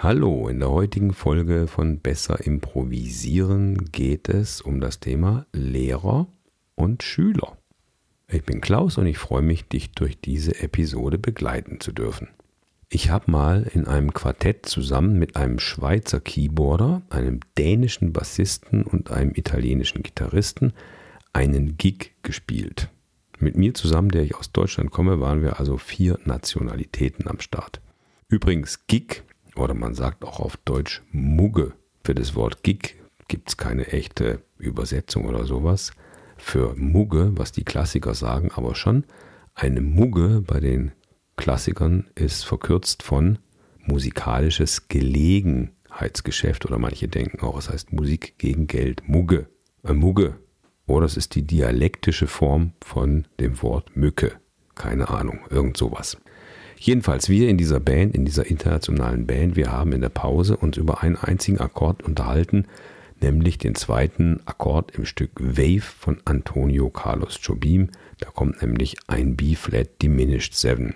Hallo, in der heutigen Folge von Besser Improvisieren geht es um das Thema Lehrer und Schüler. Ich bin Klaus und ich freue mich, dich durch diese Episode begleiten zu dürfen. Ich habe mal in einem Quartett zusammen mit einem Schweizer Keyboarder, einem dänischen Bassisten und einem italienischen Gitarristen einen Gig gespielt. Mit mir zusammen, der ich aus Deutschland komme, waren wir also vier Nationalitäten am Start. Übrigens, Gig oder man sagt auch auf Deutsch Mugge. Für das Wort Gig gibt es keine echte Übersetzung oder sowas. Für Mugge, was die Klassiker sagen, aber schon eine Mugge bei den Klassikern ist verkürzt von musikalisches Gelegenheitsgeschäft oder manche denken auch, es heißt Musik gegen Geld. Mugge. Äh, Mugge. Oder es ist die dialektische Form von dem Wort Mücke. Keine Ahnung, irgend sowas. Jedenfalls wir in dieser Band, in dieser internationalen Band, wir haben in der Pause uns über einen einzigen Akkord unterhalten, nämlich den zweiten Akkord im Stück Wave von Antonio Carlos Jobim. Da kommt nämlich ein B-Flat Diminished 7.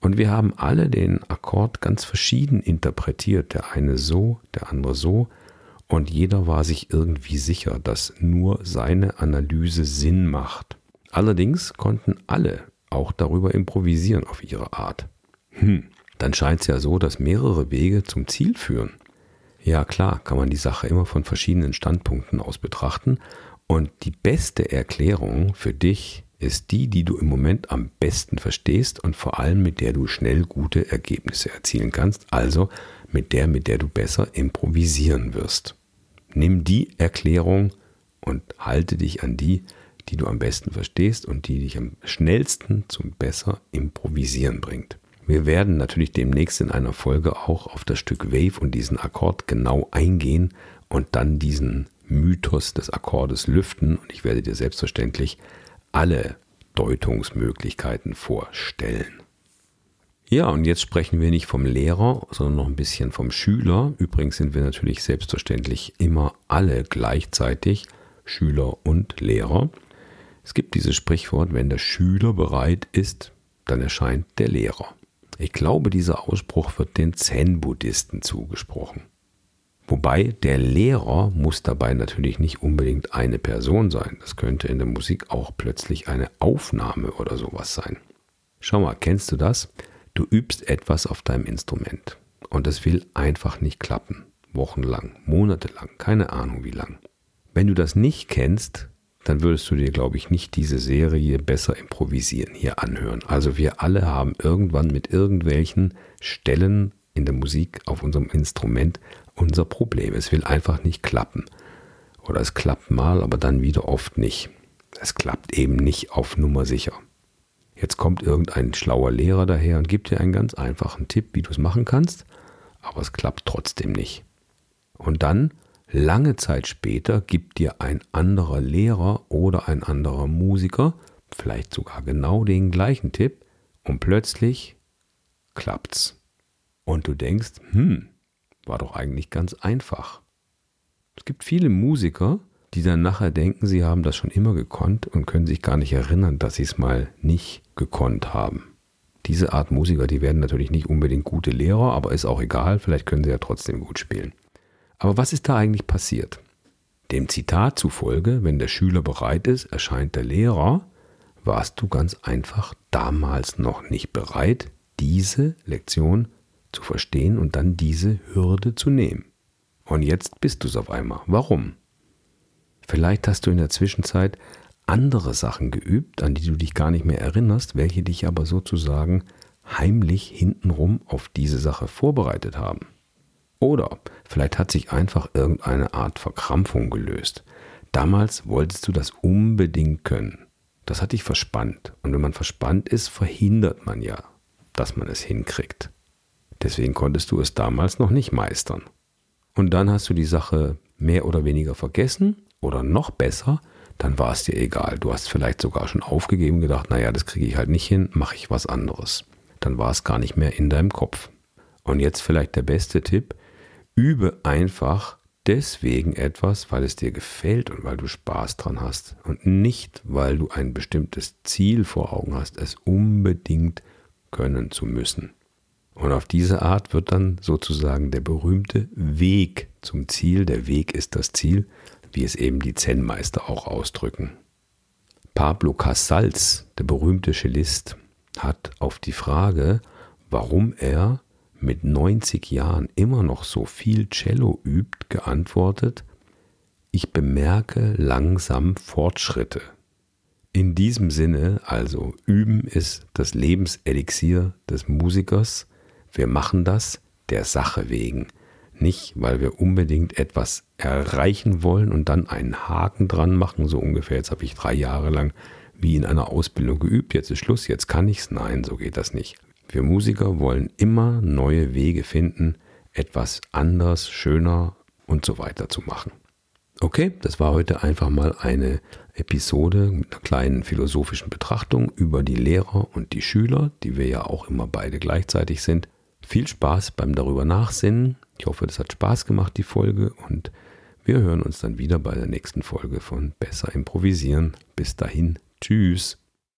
Und wir haben alle den Akkord ganz verschieden interpretiert. Der eine so, der andere so. Und jeder war sich irgendwie sicher, dass nur seine Analyse Sinn macht. Allerdings konnten alle auch darüber improvisieren auf ihre Art. Hm, dann scheint es ja so, dass mehrere Wege zum Ziel führen. Ja klar, kann man die Sache immer von verschiedenen Standpunkten aus betrachten und die beste Erklärung für dich ist die, die du im Moment am besten verstehst und vor allem mit der du schnell gute Ergebnisse erzielen kannst, also mit der, mit der du besser improvisieren wirst. Nimm die Erklärung und halte dich an die, die du am besten verstehst und die dich am schnellsten zum besser improvisieren bringt. Wir werden natürlich demnächst in einer Folge auch auf das Stück Wave und diesen Akkord genau eingehen und dann diesen Mythos des Akkordes lüften und ich werde dir selbstverständlich alle Deutungsmöglichkeiten vorstellen. Ja, und jetzt sprechen wir nicht vom Lehrer, sondern noch ein bisschen vom Schüler. Übrigens sind wir natürlich selbstverständlich immer alle gleichzeitig Schüler und Lehrer. Es gibt dieses Sprichwort, wenn der Schüler bereit ist, dann erscheint der Lehrer. Ich glaube, dieser Ausspruch wird den Zen-Buddhisten zugesprochen. Wobei der Lehrer muss dabei natürlich nicht unbedingt eine Person sein. Das könnte in der Musik auch plötzlich eine Aufnahme oder sowas sein. Schau mal, kennst du das? Du übst etwas auf deinem Instrument und es will einfach nicht klappen. Wochenlang, monatelang, keine Ahnung wie lang. Wenn du das nicht kennst, dann würdest du dir, glaube ich, nicht diese Serie besser improvisieren hier anhören. Also wir alle haben irgendwann mit irgendwelchen Stellen in der Musik auf unserem Instrument unser Problem. Es will einfach nicht klappen. Oder es klappt mal, aber dann wieder oft nicht. Es klappt eben nicht auf Nummer sicher. Jetzt kommt irgendein schlauer Lehrer daher und gibt dir einen ganz einfachen Tipp, wie du es machen kannst, aber es klappt trotzdem nicht. Und dann Lange Zeit später gibt dir ein anderer Lehrer oder ein anderer Musiker vielleicht sogar genau den gleichen Tipp und plötzlich klappt's. Und du denkst, hm, war doch eigentlich ganz einfach. Es gibt viele Musiker, die dann nachher denken, sie haben das schon immer gekonnt und können sich gar nicht erinnern, dass sie es mal nicht gekonnt haben. Diese Art Musiker, die werden natürlich nicht unbedingt gute Lehrer, aber ist auch egal, vielleicht können sie ja trotzdem gut spielen. Aber was ist da eigentlich passiert? Dem Zitat zufolge, wenn der Schüler bereit ist, erscheint der Lehrer, warst du ganz einfach damals noch nicht bereit, diese Lektion zu verstehen und dann diese Hürde zu nehmen. Und jetzt bist du es auf einmal. Warum? Vielleicht hast du in der Zwischenzeit andere Sachen geübt, an die du dich gar nicht mehr erinnerst, welche dich aber sozusagen heimlich hintenrum auf diese Sache vorbereitet haben. Oder vielleicht hat sich einfach irgendeine Art Verkrampfung gelöst. Damals wolltest du das unbedingt können. Das hat dich verspannt. Und wenn man verspannt ist, verhindert man ja, dass man es hinkriegt. Deswegen konntest du es damals noch nicht meistern. Und dann hast du die Sache mehr oder weniger vergessen oder noch besser, dann war es dir egal. Du hast vielleicht sogar schon aufgegeben, gedacht, naja, das kriege ich halt nicht hin, mache ich was anderes. Dann war es gar nicht mehr in deinem Kopf. Und jetzt vielleicht der beste Tipp, Übe einfach deswegen etwas, weil es dir gefällt und weil du Spaß dran hast und nicht, weil du ein bestimmtes Ziel vor Augen hast, es unbedingt können zu müssen. Und auf diese Art wird dann sozusagen der berühmte Weg zum Ziel, der Weg ist das Ziel, wie es eben die Zen-Meister auch ausdrücken. Pablo Casals, der berühmte Cellist, hat auf die Frage, warum er mit 90 Jahren immer noch so viel Cello übt, geantwortet, ich bemerke langsam Fortschritte. In diesem Sinne also, üben ist das Lebenselixier des Musikers. Wir machen das der Sache wegen. Nicht, weil wir unbedingt etwas erreichen wollen und dann einen Haken dran machen, so ungefähr. Jetzt habe ich drei Jahre lang wie in einer Ausbildung geübt, jetzt ist Schluss, jetzt kann ich's. Nein, so geht das nicht. Wir Musiker wollen immer neue Wege finden, etwas anders, schöner und so weiter zu machen. Okay, das war heute einfach mal eine Episode mit einer kleinen philosophischen Betrachtung über die Lehrer und die Schüler, die wir ja auch immer beide gleichzeitig sind. Viel Spaß beim darüber nachsinnen. Ich hoffe, das hat Spaß gemacht, die Folge, und wir hören uns dann wieder bei der nächsten Folge von Besser improvisieren. Bis dahin, tschüss.